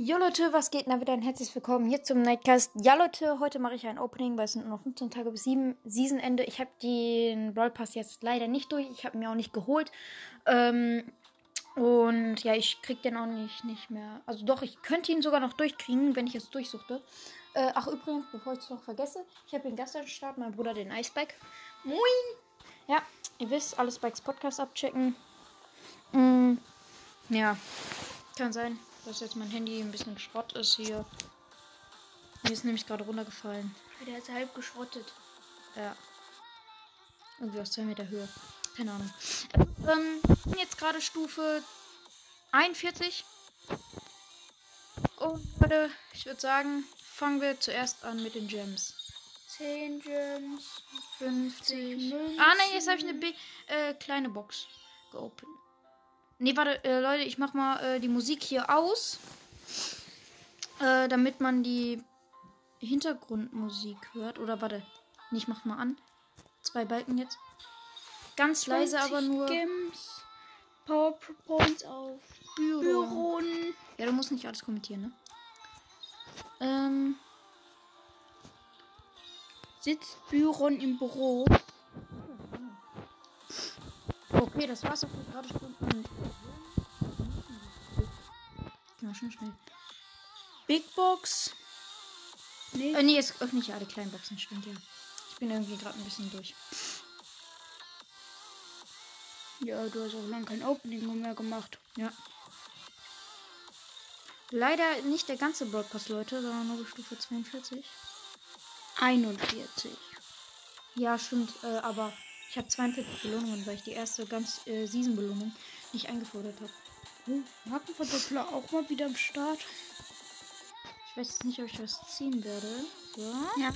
Jo Leute, was geht? Na wieder ein herzliches Willkommen hier zum Nightcast. Ja Leute, heute mache ich ein Opening, weil es sind nur noch 15 Tage bis 7 Seasonende. Ich habe den Brawl Pass jetzt leider nicht durch. Ich habe ihn mir auch nicht geholt. Ähm, und ja, ich krieg den auch nicht, nicht mehr. Also doch, ich könnte ihn sogar noch durchkriegen, wenn ich jetzt durchsuchte. Äh, ach übrigens, bevor ich es noch vergesse, ich habe den Gast am Start, mein Bruder den Icebike. Moin! Ja, ihr wisst, alles Spikes Podcast abchecken. Mm, ja, kann sein dass jetzt mein Handy ein bisschen Schrott ist hier. Mir ist nämlich gerade runtergefallen. Der ist halb geschrottet. Ja. Irgendwie aus 2 Meter Höhe. Keine Ahnung. Ähm, bin jetzt gerade Stufe 41. Und Leute, ich würde sagen, fangen wir zuerst an mit den Gems. 10 Gems, 50 Münzen. Ah nein, jetzt habe ich eine B äh, kleine Box geopend. Ne, warte, äh, Leute, ich mach mal äh, die Musik hier aus. Äh, damit man die Hintergrundmusik hört. Oder warte. Nee, ich mach mal an. Zwei Balken jetzt. Ganz leise, aber nur. Games, PowerPoints auf Büro. Büron. Ja, du musst nicht alles kommentieren, ne? Ähm. Sitzt Büron im Büro. Okay, das war's auch gerade Stunden. Ja, schon schnell. Big Box. Nee. Äh, nee, jetzt öffne ich ja alle kleinen Boxen, stimmt ja. Ich bin irgendwie gerade ein bisschen durch. Ja, du hast auch lange kein Opening mehr gemacht. Ja. Leider nicht der ganze Broadcast, Leute, sondern nur Stufe 42. 41. Ja, stimmt, äh, aber ich habe 42 Belohnungen, weil ich die erste ganz äh, Season-Belohnung nicht eingefordert habe. Oh, Markenverdoppler auch mal wieder am Start. Ich weiß jetzt nicht, ob ich was ziehen werde. So. Ja.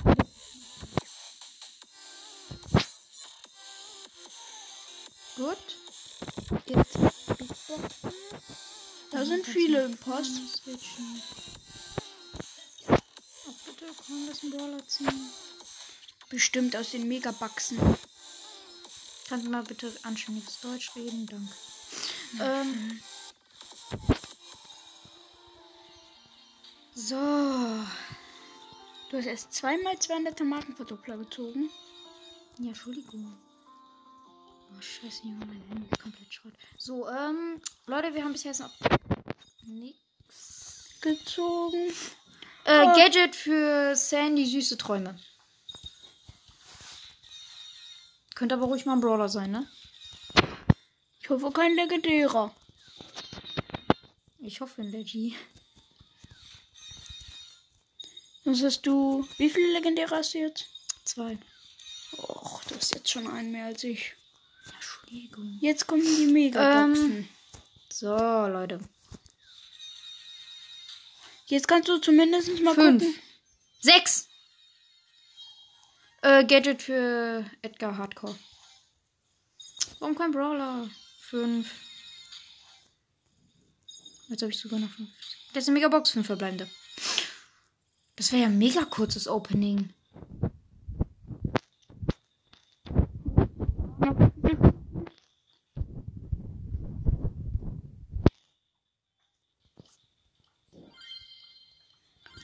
Gut. Jetzt Boxen. Da sind viele im Post. Oh, bitte, komm, lass einen Brawler ziehen. Bestimmt aus den Megabuxen. Kannst du mal bitte anständiges Deutsch reden? Danke. Ähm. So. Du hast erst zweimal 200 Tomatenverdoppler gezogen. Ja, Entschuldigung. Oh, scheiße, Junge, mein Handy ist komplett Schrott. So, ähm, Leute, wir haben bisher jetzt noch nix gezogen. Äh, oh. Gadget für Sandy süße Träume. Könnte aber ruhig mal ein Brawler sein, ne? Ich hoffe kein legendärer. Ich hoffe ein Leggy. Was hast du? Wie viele legendäre hast du jetzt? Zwei. Och, du hast jetzt schon einen mehr als ich. Entschuldigung. Jetzt kommen die Megaboxen. Ähm, so, Leute. Jetzt kannst du zumindest mal Fünf. gucken. Sechs. Äh, Gadget für Edgar Hardcore. Warum kein Brawler? Fünf. Jetzt habe ich sogar noch fünf. Das ist eine Megabox, fünf verbleibende. Das wäre ja ein mega kurzes Opening.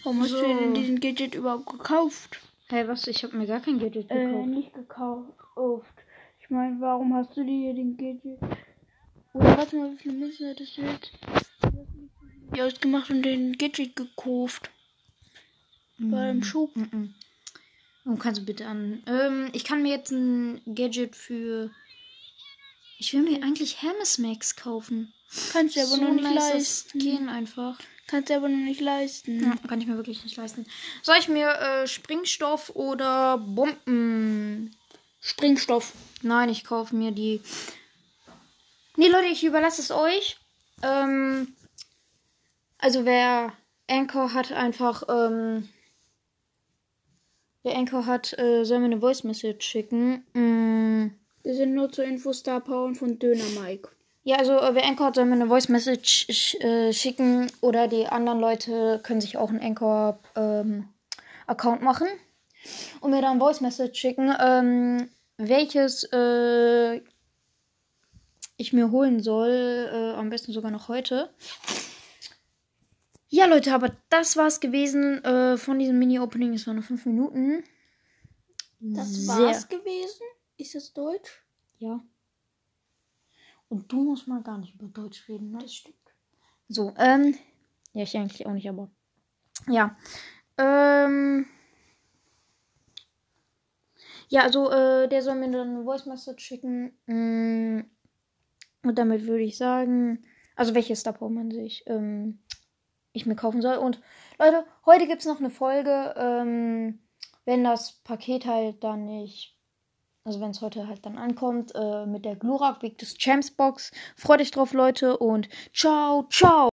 Warum hast So. du denn diesen Gadget überhaupt gekauft? Hey, was? Ich habe mir gar kein Gadget Äh, gekauft. nicht gekauft. Ich meine, warum hast du dir den Gadget? Oder warte mal, wie viele Münzen hättest du jetzt? Ja, ausgemacht und den Gadget gekauft. Beim Schub. Mhm. Und kannst du bitte an. Ähm, ich kann mir jetzt ein Gadget für. Ich will mir eigentlich Hermes Max kaufen. Kannst du aber so noch nicht nice leisten. Skin einfach. Kannst du aber noch nicht leisten. Ja, kann ich mir wirklich nicht leisten. Soll ich mir äh, Springstoff oder Bomben? Springstoff. Nein, ich kaufe mir die. Nee, Leute, ich überlasse es euch. Ähm, also wer Anchor hat, einfach. Ähm, wer Anchor hat, äh, soll mir eine Voice Message schicken. Mm, Wir sind nur zur Info Star Power und von Döner Mike. Ja, also äh, wer Anchor hat, soll mir eine Voice Message sch äh, schicken oder die anderen Leute können sich auch einen Anchor ähm, Account machen und mir dann Voice Message schicken, ähm, welches äh, ich mir holen soll, äh, am besten sogar noch heute. Ja, Leute, aber das war's gewesen äh, von diesem Mini-Opening. Es waren nur fünf Minuten. Das Sehr- war's gewesen? Ist das Deutsch? Ja. Und du musst mal gar nicht über Deutsch reden, ne? Das stimmt. So, ähm. Ja, ich eigentlich auch nicht, aber. Ja. Ähm. Ja, also, äh, der soll mir dann eine Voice Message schicken. Mm, Und damit würde ich sagen. Also, welches Star man sich, ähm, ich mir kaufen soll. Und, Leute, heute gibt es noch eine Folge, ähm, wenn das Paket halt dann nicht also wenn es heute halt dann ankommt, äh, mit der Glurak Big des Champs Box. Freut euch drauf, Leute, und ciao, ciao.